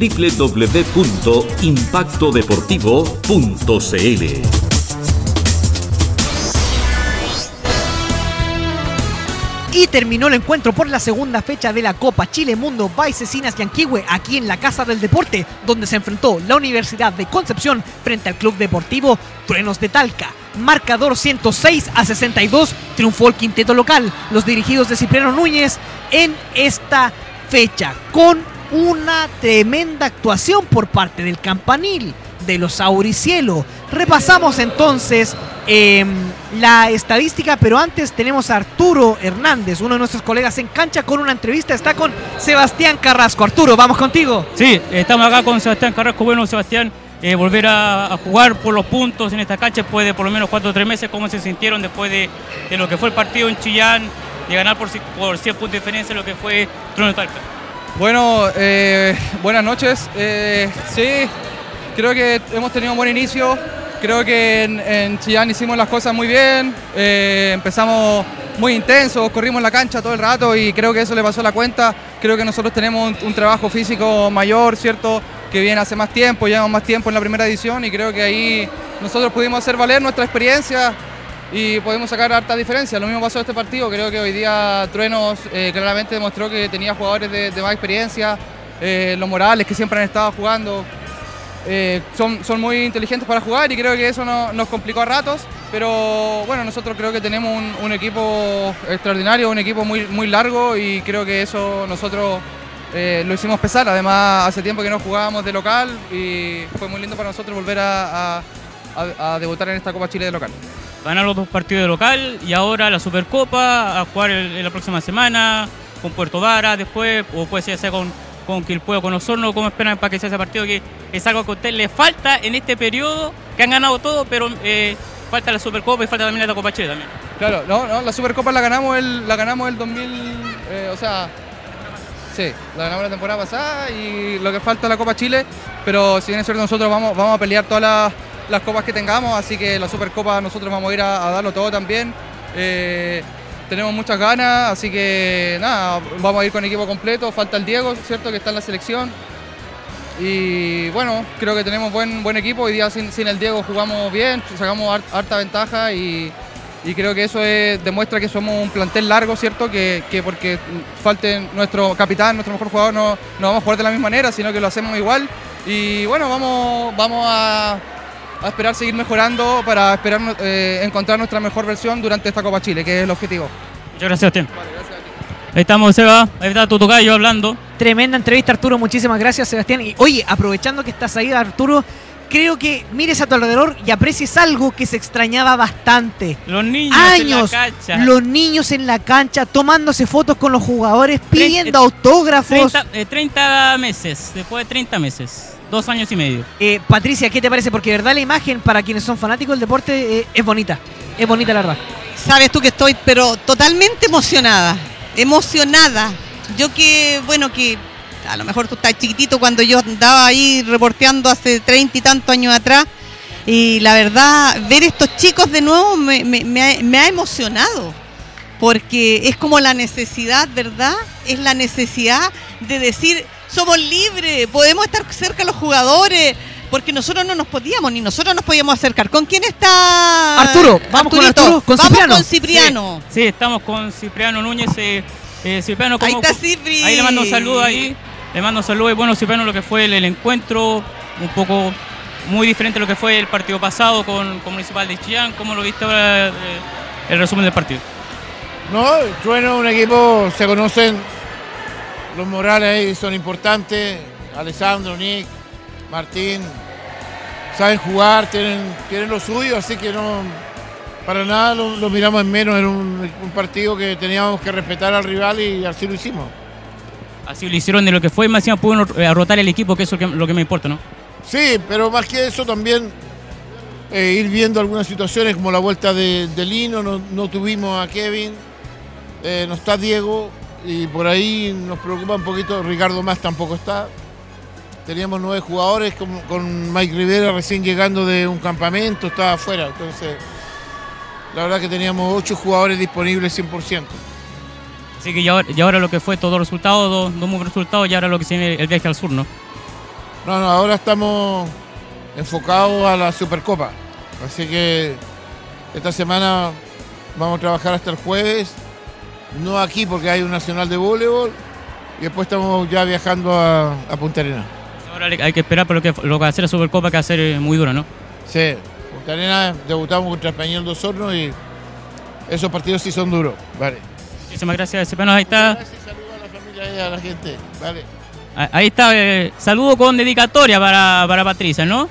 www.impactodeportivo.cl. Y terminó el encuentro por la segunda fecha de la Copa Chile Mundo Baisesinas Yanquihue aquí en la Casa del Deporte, donde se enfrentó la Universidad de Concepción frente al Club Deportivo Truenos de Talca. Marcador 106 a 62, triunfó el quinteto local, los dirigidos de Cipriano Núñez en esta fecha, con una tremenda actuación por parte del campanil de los Auricielo. Repasamos entonces em, la estadística, pero antes tenemos a Arturo Hernández, uno de nuestros colegas en cancha, con una entrevista. Está con Sebastián Carrasco. Arturo, vamos contigo. Sí, estamos acá con Sebastián Carrasco. Bueno, Sebastián, eh, volver a, jugar por los puntos en esta cancha después de por lo menos cuatro o tres meses. ¿Cómo se sintieron después de, lo que fue el partido en Chillán, de ganar por, por 100 puntos de diferencia lo que fue Trono Talca? Bueno, eh, buenas noches. Eh, sí, creo que hemos tenido un buen inicio. Creo que en, Chillán hicimos las cosas muy bien. Eh, empezamos muy intensos, corrimos la cancha todo el rato y creo que eso le pasó la cuenta. Creo que nosotros tenemos un, trabajo físico mayor, ¿cierto? Que viene hace más tiempo, llevamos más tiempo en la primera edición y creo que ahí nosotros pudimos hacer valer nuestra experiencia y pudimos sacar harta diferencia. Lo mismo pasó en este partido, creo que hoy día Truenos eh, claramente demostró que tenía jugadores de, más experiencia, eh, los Morales que siempre han estado jugando, eh, son, son muy inteligentes para jugar y creo que eso nos complicó a ratos, pero bueno, nosotros creo que tenemos un, equipo extraordinario, un equipo muy, muy largo y creo que eso nosotros lo hicimos pesar, además hace tiempo que no jugábamos de local y fue muy lindo para nosotros volver a, debutar en esta Copa Chile de local. Ganar los dos partidos de local y ahora la Supercopa, a jugar en la próxima semana con Puerto Vara después, o puede ser con con Quilpueo, con Osorno, ¿cómo esperan para que sea ese partido? Que es algo que a usted le falta en este periodo, que han ganado todo, pero eh, falta la Supercopa y falta también la Copa Chile también. Claro, no, no, la Supercopa la ganamos el, la ganamos el 2000, eh, o sea, sí, la ganamos la temporada pasada y lo que falta es la Copa Chile, pero si bien es nosotros vamos, vamos a pelear todas las, copas que tengamos, así que la Supercopa nosotros vamos a ir a, darlo todo también. Eh, tenemos muchas ganas, así que nada, vamos a ir con equipo completo, falta el Diego, ¿cierto? Que está en la selección. Y bueno, creo que tenemos buen, buen equipo, hoy día sin, el Diego jugamos bien, sacamos harta ventaja y, creo que eso demuestra que somos un plantel largo, ¿cierto? Que, porque falte nuestro capitán, nuestro mejor jugador, no, no vamos a jugar de la misma manera, sino que lo hacemos igual. Y bueno, vamos, vamos a, a esperar seguir mejorando para esperar eh, encontrar nuestra mejor versión durante esta Copa Chile, que es el objetivo. Muchas gracias, Sebastián. Ahí estamos, Seba. Ahí está tu tocayo hablando. Tremenda entrevista, Arturo. Muchísimas gracias, Sebastián. Y oye, aprovechando que estás ahí, Arturo, creo que mires a tu alrededor y aprecies algo que se extrañaba bastante. Los niños Años, en la cancha. Los niños en la cancha tomándose fotos con los jugadores, pidiendo autógrafos. 30, 30 meses, después de 30 meses. Dos años y medio. Eh, Patricia, ¿qué te parece? Porque de verdad la imagen para quienes son fanáticos del deporte eh, es bonita. Es bonita la verdad. Sabes tú que estoy, pero totalmente emocionada. Emocionada. Yo que, bueno, que a lo mejor tú estás chiquitito cuando yo andaba ahí reporteando hace treinta y tantos años atrás. Y la verdad, ver estos chicos de nuevo me, me ha emocionado. Porque es como la necesidad, ¿verdad? Es la necesidad de decir, somos libres, podemos estar cerca de los jugadores, porque nosotros no nos podíamos, ni nosotros nos podíamos acercar. ¿Con quién está Arturo? Vamos con Arturo, con Cipriano. con Cipriano. Sí, estamos con Cipriano Núñez. Eh, eh Cipriano, ahí está Cipri. Ahí le mando un saludo ahí. Le mando un saludo y bueno, Cipriano, lo que fue el, encuentro, un poco muy diferente a lo que fue el partido pasado con, con Municipal de Chillán. ¿Cómo lo viste ahora eh, el resumen del partido? No, Trueno, un equipo, se conocen los morales ahí son importantes. Alessandro, Nick, Martín, saben jugar, tienen, tienen lo suyo, así que no, para nada lo, miramos en menos. Era un, partido que teníamos que respetar al rival y así lo hicimos. Así lo hicieron de lo que fue, más encima pudieron eh, rotar el equipo, que eso es lo que, me importa, ¿no? Sí, pero más que eso también eh, ir viendo algunas situaciones como la vuelta de, Lino, no, tuvimos a Kevin, eh, no está Diego, y por ahí nos preocupa un poquito, Ricardo Más tampoco está. Teníamos nueve jugadores con, Mike Rivera recién llegando de un campamento, estaba afuera, entonces la verdad que teníamos ocho jugadores disponibles 100%. Así que ya, ahora lo que fue todo resultado, dos, dos muy resultados y ahora lo que se viene el viaje al sur, ¿no? No, no, ahora estamos enfocados a la Supercopa. Así que esta semana vamos a trabajar hasta el jueves. No aquí porque hay un nacional de voleibol. Y después estamos ya viajando a, a Punta Arenas. Ahora hay que esperar por lo que, lo que va a hacer la Supercopa, que va a ser eh, muy duro, ¿no? Sí, Punta Arenas debutamos contra Español dos Hornos y esos partidos sí son duros. Vale. Muchísimas gracias, Cepenos. Ahí está. Gracias, saludos a la familia y a la gente. Vale. Ah, Ahí está. eh, saludo con dedicatoria para, para Patricia, ¿no?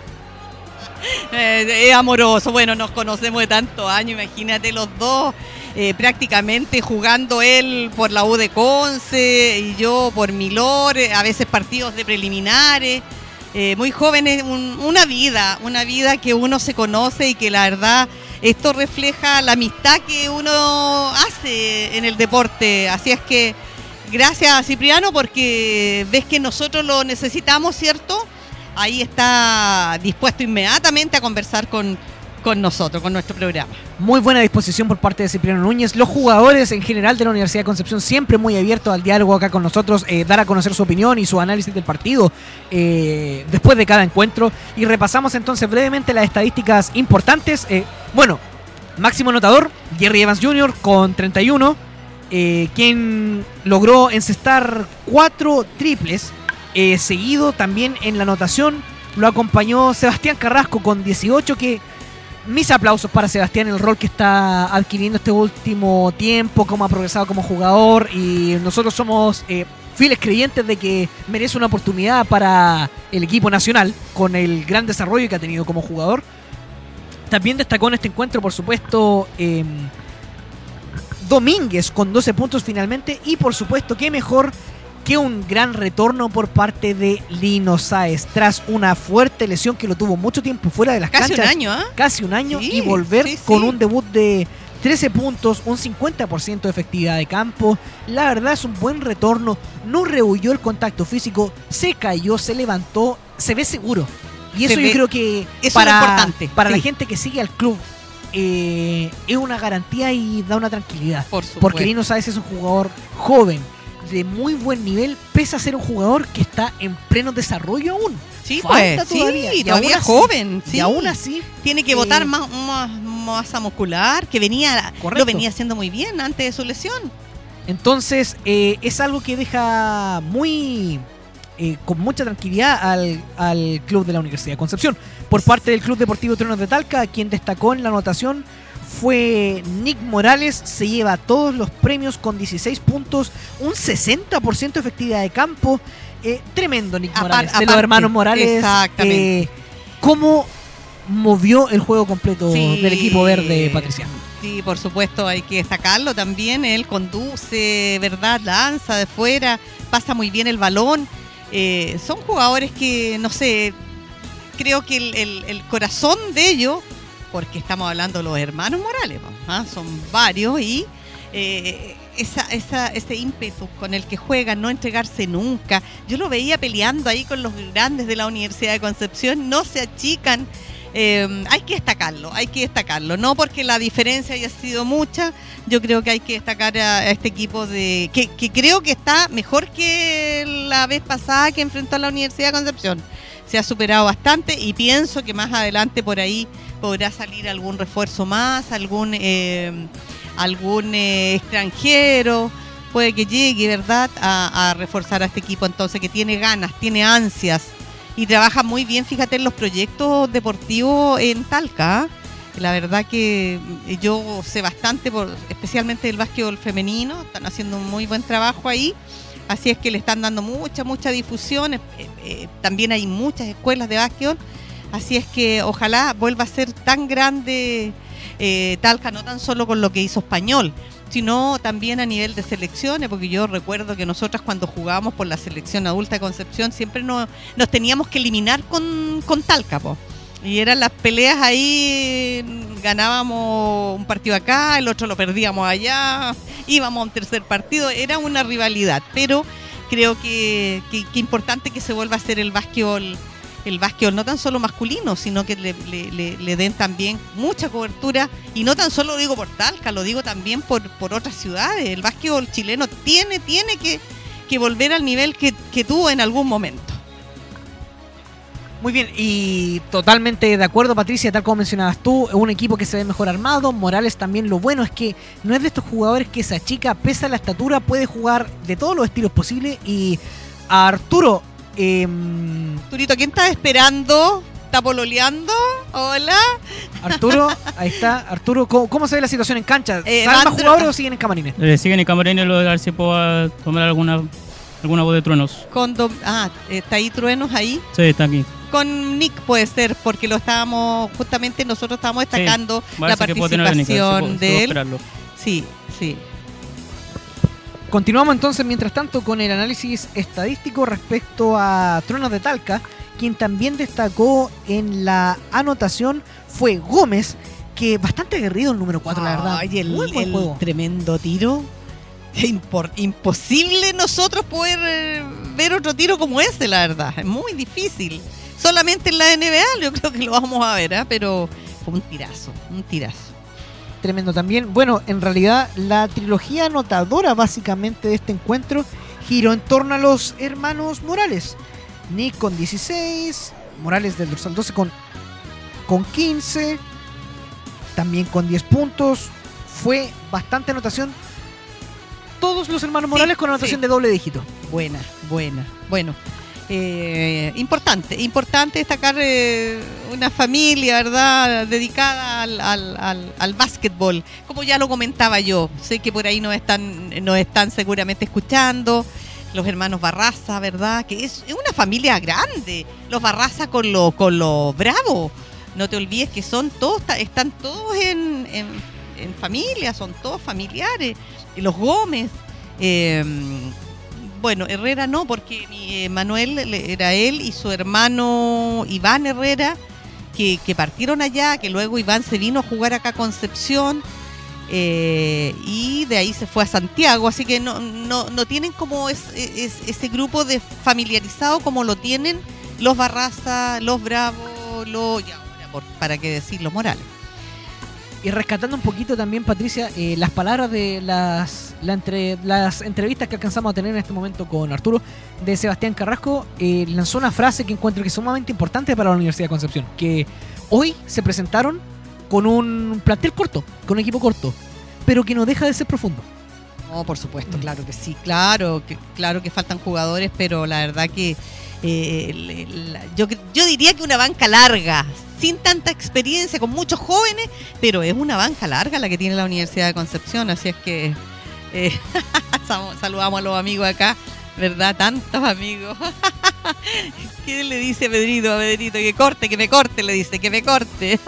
Eh, es amoroso, bueno, nos conocemos de tantos años, imagínate los dos, eh, prácticamente jugando él por la U de Conce y yo por Milor, eh, a veces partidos de preliminares, muy jóvenes, un- una vida, una vida que uno se conoce y que la verdad esto refleja la amistad que uno hace en el deporte, así es que gracias Cipriano porque ves que nosotros lo necesitamos, ¿cierto? Ahí está dispuesto inmediatamente a conversar con, con nosotros, con nuestro programa. Muy buena disposición por parte de Cipriano Núñez. Los jugadores en general de la Universidad de Concepción siempre muy abiertos al diálogo acá con nosotros, eh, dar a conocer su opinión y su análisis del partido eh, después de cada encuentro. Y repasamos entonces brevemente las estadísticas importantes. Eh, bueno, máximo anotador, Jerry Evans Jr. con 31, eh, quien logró encestar cuatro triples. Eh, seguido también en la anotación lo acompañó Sebastián Carrasco con 18 que mis aplausos para Sebastián, el rol que está adquiriendo este último tiempo, cómo ha progresado como jugador y nosotros somos eh, fieles creyentes de que merece una oportunidad para el equipo nacional con el gran desarrollo que ha tenido como jugador. También destacó en este encuentro, por supuesto, eh, Domínguez con 12 puntos finalmente y por supuesto, qué mejor que un gran retorno por parte de Lino Sáez tras una fuerte lesión que lo tuvo mucho tiempo fuera de las Casi un canchas año, ¿ah? casi un año Sí, y volver sí, con un debut de 13 puntos, un 50% de efectividad de campo. La verdad es un buen retorno, no rehuyó el contacto físico, se cayó, se levantó, se ve seguro. Y Se eso ve- yo creo que eso es para, importante, para la gente que sigue al club eh, es una garantía y da una tranquilidad. Por. Porque Lino Sáez es un jugador joven, de muy buen nivel, pese a ser un jugador que está en pleno desarrollo aún. Sí, Falta pues, todavía, sí, y todavía aún así- joven. Sí. Y aún así, Tiene que eh, botar más, más masa muscular, que venía, Correcto. lo venía haciendo muy bien antes de su lesión. Entonces, eh, es algo que deja muy. eh, con mucha tranquilidad al, al club de la Universidad de Concepción. Por parte del Club Deportivo Truenos de Talca, quien destacó en la anotación fue Nick Morales, se lleva todos los premios con 16 puntos, un 60% de efectividad de campo. Eh, tremendo Nick Morales, de los aparte, hermanos Morales. exactamente. eh, ¿Cómo movió el juego completo Sí. del equipo verde, Patricia? Sí, por supuesto, hay que destacarlo también. Él conduce, ¿verdad? Lanza de fuera, pasa muy bien el balón. Eh, son jugadores que, no sé, creo que el, el- el corazón de ellos, porque estamos hablando de los hermanos Morales, ¿ah? son varios, y eh, ese ímpetu con el que juegan, no entregarse nunca. Yo lo veía peleando ahí con los grandes de la Universidad de Concepción, no se achican. Eh, hay que destacarlo, hay que destacarlo, no porque la diferencia haya sido mucha, yo creo que hay que destacar a, este equipo de que creo que está mejor que la vez pasada que enfrentó a la Universidad de Concepción. Se ha superado bastante y pienso que más adelante por ahí podrá salir algún refuerzo más, algún eh, algún eh, extranjero, puede que llegue, ¿verdad?, a, a reforzar a este equipo entonces que tiene ganas, tiene ansias y trabaja muy bien, fíjate, en los proyectos deportivos en Talca. ¿ah? La verdad que yo sé bastante, por, especialmente del básquetbol femenino, están haciendo un muy buen trabajo ahí. Así es que le están dando mucha, mucha difusión. Eh, eh, también hay muchas escuelas de básquetbol. Así es que ojalá vuelva a ser tan grande eh, Talca, no tan solo con lo que hizo Español, sino también a nivel de selecciones, porque yo recuerdo que nosotras cuando jugábamos por la selección adulta de Concepción siempre nos, nos teníamos que eliminar con, con Talca, po. Y eran las peleas ahí, ganábamos un partido acá, el otro lo perdíamos allá, íbamos a un tercer partido, era una rivalidad, pero creo que, que, que importante que se vuelva a hacer el básquetbol, el básquetbol no tan solo masculino, sino que le, den también mucha cobertura, y no tan solo lo digo por Talca, lo digo también por, por otras ciudades, el básquetbol chileno tiene, tiene que, que volver al nivel que, que tuvo en algún momento. Muy bien, y totalmente de acuerdo, Patricia, tal como mencionabas tú, un equipo que se ve mejor armado. Morales también lo bueno es que no es de estos jugadores que se achica, pese a la estatura, puede jugar de todos los estilos posibles. Y a Arturo, em, Turito, ¿quién está esperando? ¿Está pololeando? Hola. Arturo, ahí está. Arturo, ¿cómo, cómo se ve la situación en cancha? Eh, ¿Salen más jugadores o siguen en camarines? Eh, siguen en camarines lo de ver si puedo tomar alguna, alguna voz de truenos. Con Dom- ah, está ahí Truenos ahí. Sí, está aquí. Con Nick puede ser, porque lo estábamos, justamente nosotros estábamos destacando la participación puedo- puedo de él. esperarlo. Sí, sí. Continuamos entonces, mientras tanto, con el análisis estadístico respecto a Truenos de Talca, quien también destacó en la anotación fue Gómez, que bastante aguerrido el número 4, la verdad. Ay, el, buen el juego. tremendo tiro. Impor- imposible nosotros poder eh, ver otro tiro como ese, la verdad. Es muy difícil. Solamente en la NBA yo creo que lo vamos a ver, ¿ah? pero fue un tirazo, un tirazo. Tremendo también. Bueno, en realidad la trilogía anotadora básicamente de este encuentro giró en torno a los hermanos Morales. Nick con 16, Morales del dorsal 12 con, con 15, también con 10 puntos. Fue bastante anotación. Todos los hermanos Sí, Morales con anotación sí. de doble dígito. Buena, buena. Bueno, eh, importante, importante destacar eh, una familia, ¿verdad?, dedicada al, al, al, al básquetbol. Como ya lo comentaba yo, sé que por ahí nos están, nos están seguramente escuchando. Los hermanos Barraza, ¿verdad? Que es, una familia grande. Los Barraza con los con los Bravo. No te olvides que son todos, están todos en, en, en familia, son todos familiares. Los Gómez. eh, bueno, Herrera no, porque eh, Manuel era él y su hermano Iván Herrera, que, partieron allá, que luego Iván se vino a jugar acá a Concepción eh, y de ahí se fue a Santiago, así que no, no, no tienen como es- es- ese grupo de familiarizado como lo tienen los Barraza, los Bravos, los, por- para qué decir, los Morales. Y rescatando un poquito también, Patricia, eh, las palabras de las, la entre, las entrevistas que alcanzamos a tener en este momento con Arturo, de Sebastián Carrasco, eh, lanzó una frase que encuentro que es sumamente importante para la Universidad de Concepción, que hoy se presentaron con un plantel corto, con un equipo corto, pero que no deja de ser profundo. No, por supuesto, claro que sí, claro que, claro que faltan jugadores, pero la verdad que eh, yo, diría que una banca larga, sin tanta experiencia, con muchos jóvenes, pero es una banca larga la que tiene la Universidad de Concepción, así es que eh, sal- saludamos a los amigos acá, ¿verdad? Tantos amigos. ¿Qué le dice Pedrito? A Pedrito, que corte, que me corte, le dice, que me corte.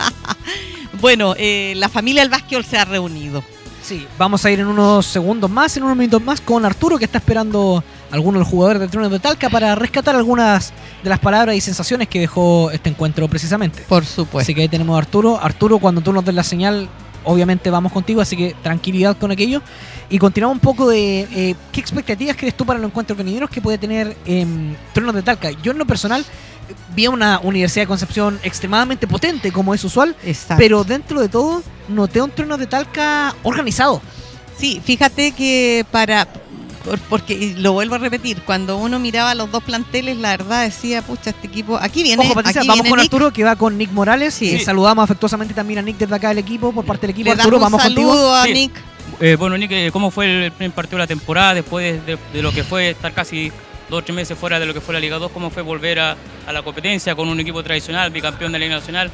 bueno, eh, la familia del básquetbol se ha reunido. Sí, vamos a ir en unos segundos más, en unos minutos más, con Arturo, que está esperando a algunos de los jugadores de Tronos de Talca para rescatar algunas de las palabras y sensaciones que dejó este encuentro precisamente. Por supuesto. Así que ahí tenemos a Arturo. Arturo, cuando tú nos des la señal, obviamente vamos contigo, así que tranquilidad con aquello. Y continuamos un poco de eh, qué expectativas crees tú para los encuentros venideros que puede tener en Tronos de Talca. Yo en lo personal eh, vi a una Universidad de Concepción extremadamente potente, como es usual, Exacto. pero dentro de todo noté un Tronos de Talca organizado. Sí, fíjate que para. Por- Porque y lo vuelvo a repetir, cuando uno miraba los dos planteles, la verdad decía, pucha, este equipo. Aquí viene. Ojo, Patricia, aquí vamos viene con Nick. Arturo, que va con Nick Morales. Sí. Eh, saludamos afectuosamente también a Nick desde acá del equipo, por parte del equipo. Le Arturo, un vamos saludo contigo. a Sí. Nick. Eh, bueno, Nick, eh, ¿cómo fue el primer partido de la temporada después de, de lo que fue estar casi dos o tres meses fuera de lo que fue la Liga 2? ¿Cómo fue volver a, a la competencia con un equipo tradicional, bicampeón de la Liga Nacional?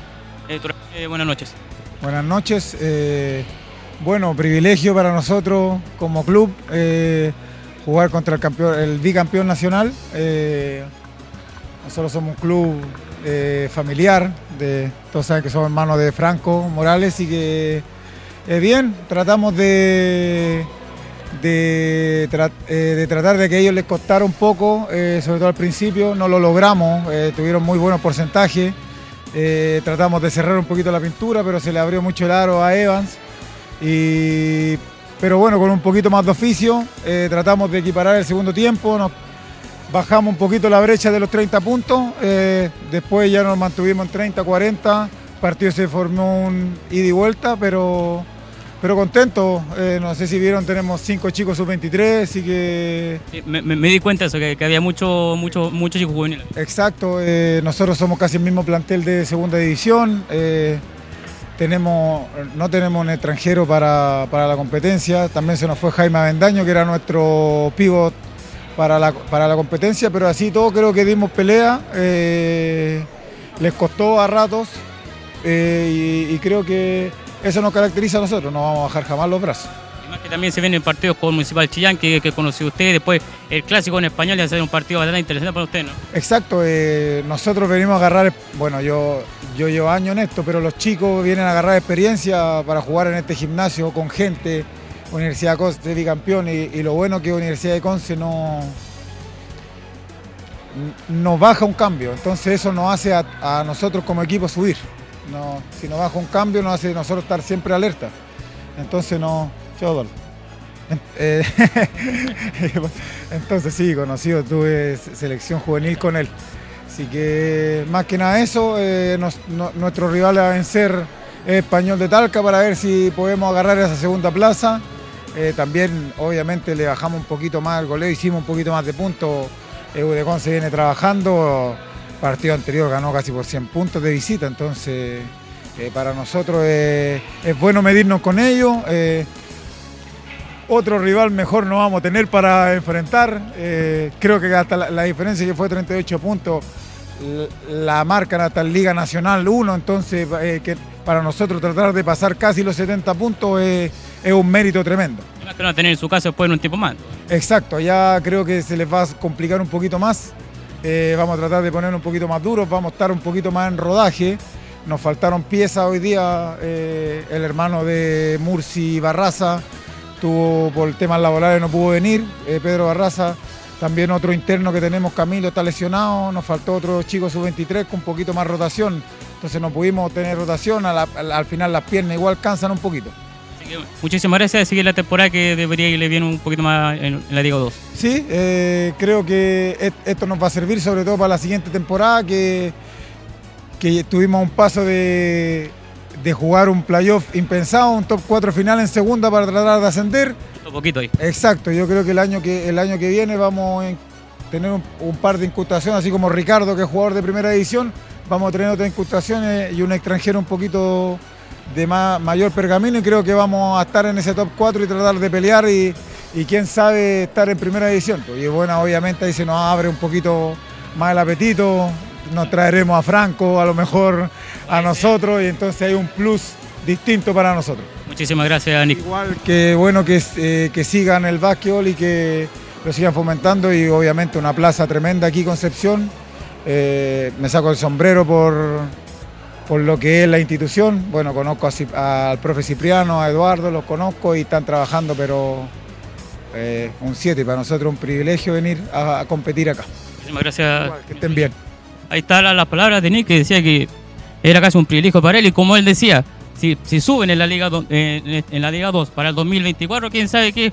Eh, eh, buenas noches. Buenas noches. eh, bueno, privilegio para nosotros como club eh, jugar contra el, campeón, el bicampeón nacional. eh, nosotros somos un club eh, familiar, de, todos saben que somos hermanos de Franco Morales y que eh, bien, tratamos de, de, eh, tratar de que ellos les costara un poco, sobre todo al principio, no lo logramos, tuvieron muy buenos porcentajes. Tratamos de cerrar un poquito la pintura, pero se le abrió mucho el aro a Evans. Y, pero bueno, con un poquito más de oficio, eh, tratamos de equiparar el segundo tiempo. Nos bajamos un poquito la brecha de los 30 puntos. eh, después ya nos mantuvimos en 30, 40. El partido se formó un ida y vuelta, pero pero contento. Eh, no sé si vieron, tenemos cinco chicos sub-23, así que... Me, me- me di cuenta de eso, que, que había mucho, mucho, muchos chicos juveniles. Exacto, nosotros somos casi el mismo plantel de segunda división. Tenemos, no tenemos un extranjero para, para la competencia. También se nos fue Jaime Avendaño, que era nuestro pivot para la, para la competencia, pero así todo creo que dimos pelea. eh, les costó a ratos eh, y, y creo que eso nos caracteriza a nosotros. No vamos a bajar jamás los brazos. Que también se vienen partidos con Municipal Chillán, que, que conoció usted, después el clásico en español, y hacer un partido bastante interesante para usted, ¿no? Exacto, eh, nosotros venimos a agarrar, bueno, yo, yo llevo años en esto, pero los chicos vienen a agarrar experiencia para jugar en este gimnasio con gente, Universidad de Conce bicampeón, y, lo bueno que Universidad de Conce no nos baja un cambio, entonces eso nos hace a, a nosotros como equipo subir. No, si nos baja un cambio nos hace nosotros estar siempre alerta. Entonces no... En- eh, Entonces sí, conocido, tuve se- selección juvenil con él. Así que más que nada eso, eh, nuestro rival a vencer es Español de Talca para ver si podemos agarrar esa segunda plaza. Eh, también obviamente le bajamos un poquito más el goleo, hicimos un poquito más de puntos. Udecon se viene trabajando, partido anterior ganó casi por 100 puntos de visita, entonces para nosotros es bueno medirnos con ellos. Otro rival mejor no vamos a tener para enfrentar. Eh, creo que hasta la, la diferencia que fue 38 puntos la marcan hasta en Liga Nacional 1, entonces eh, que para nosotros tratar de pasar casi los 70 puntos es, es un mérito tremendo. Que no tener en su casa después en un tiempo más. Exacto, ya creo que se les va a complicar un poquito más. Eh, vamos a tratar de poner un poquito más duros, vamos a estar un poquito más en rodaje. Nos faltaron piezas hoy día. el hermano de Murci Barraza tuvo por temas laborales no pudo venir. eh, Pedro Barraza, también otro interno que tenemos, Camilo, está lesionado. Nos faltó otro chico sub-23 con un poquito más rotación. Entonces no pudimos tener rotación. a la- al, al final las piernas igual cansan un poquito. Así que muchísimas gracias. Seguir la temporada que debería irle bien un poquito más en, en la Liga 2. Sí, eh, creo que et- esto nos va a servir sobre todo para la siguiente temporada, que, que tuvimos un paso de, de jugar un playoff impensado, un top 4 final en segunda para tratar de ascender. Un poquito ahí. Exacto, yo creo que el año que, el año que viene vamos a tener un, un par de incrustaciones, así como Ricardo, que es jugador de primera división, vamos a tener otras incrustaciones y un extranjero un poquito de ma- mayor pergamino y creo que vamos a estar en ese top 4 y tratar de pelear y, y quién sabe estar en primera división. Y bueno, obviamente ahí se nos abre un poquito más el apetito, nos traeremos a Franco a lo mejor a nosotros y entonces hay un plus distinto para nosotros. Muchísimas gracias, Nick. Igual que bueno que, eh, que sigan el básquetbol y que lo sigan fomentando y obviamente una plaza tremenda aquí Concepción. Eh, me saco el sombrero por, por lo que es la institución. Bueno, conozco a al profe Cipriano, a Eduardo, los conozco y están trabajando, pero eh, un 7 para nosotros un privilegio venir a, a competir acá. Muchísimas gracias. Igual, que estén bien. Ahí están la- las palabras de Nick que decía que era casi un privilegio para él y como él decía, si, si suben en la Liga do- en, en la Liga 2 para el 2024, quién sabe qué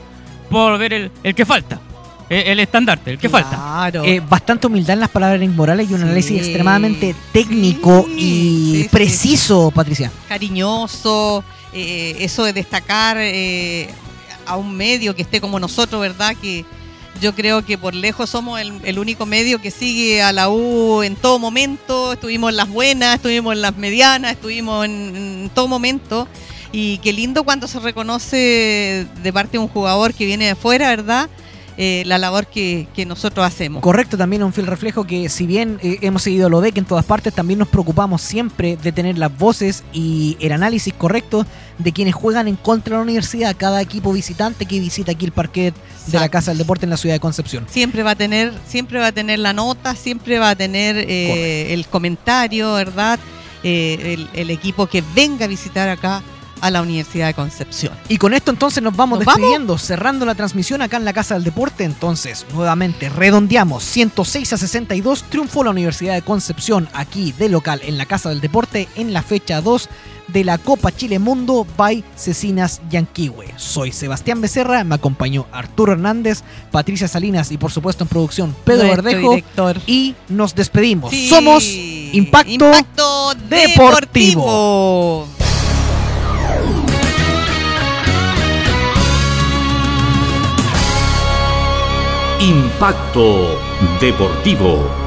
volver el, el que falta, el, el estandarte, el que falta. Claro. Eh, bastante humildad en las palabras de Morales y un Sí. análisis extremadamente técnico Sí, y sí, sí. preciso, Patricia. cariñoso, eh, eso de destacar eh, a un medio que esté como nosotros, ¿verdad? Que yo creo que por lejos somos el, único medio que sigue a la U en todo momento. Estuvimos en las buenas, estuvimos en las medianas, estuvimos en, todo momento. Y qué lindo cuando se reconoce de parte de un jugador que viene de afuera, ¿verdad? Eh, la labor que, que nosotros hacemos. Correcto, también un fiel reflejo que si bien eh, hemos seguido lo de que en todas partes, también nos preocupamos siempre de tener las voces y el análisis correcto de quienes juegan en contra de la universidad, cada equipo visitante que visita aquí el parquet de la. Casa del Deporte en la ciudad de Concepción. siempre va a tener siempre va a tener la nota siempre va a tener eh, el comentario verdad Eh, el, el equipo que venga a visitar acá a la Universidad de Concepción Y con esto entonces nos vamos ¿Nos vamos? despidiendo, cerrando la transmisión acá en la Casa del Deporte. Entonces, nuevamente, redondeamos, 106 a 62, triunfó la Universidad de Concepción aquí de local en la Casa del Deporte en la fecha 2 de la Copa Chile Mundo by Cecinas Yanquihue. Soy Sebastián Becerra, me acompañó Arturo Hernández, Patricia Salinas y por supuesto en producción Pedro Nuestro Verdejo. director. Y nos despedimos. Sí. Somos Impacto, Impacto Deportivo. Deportivo. Impacto Deportivo.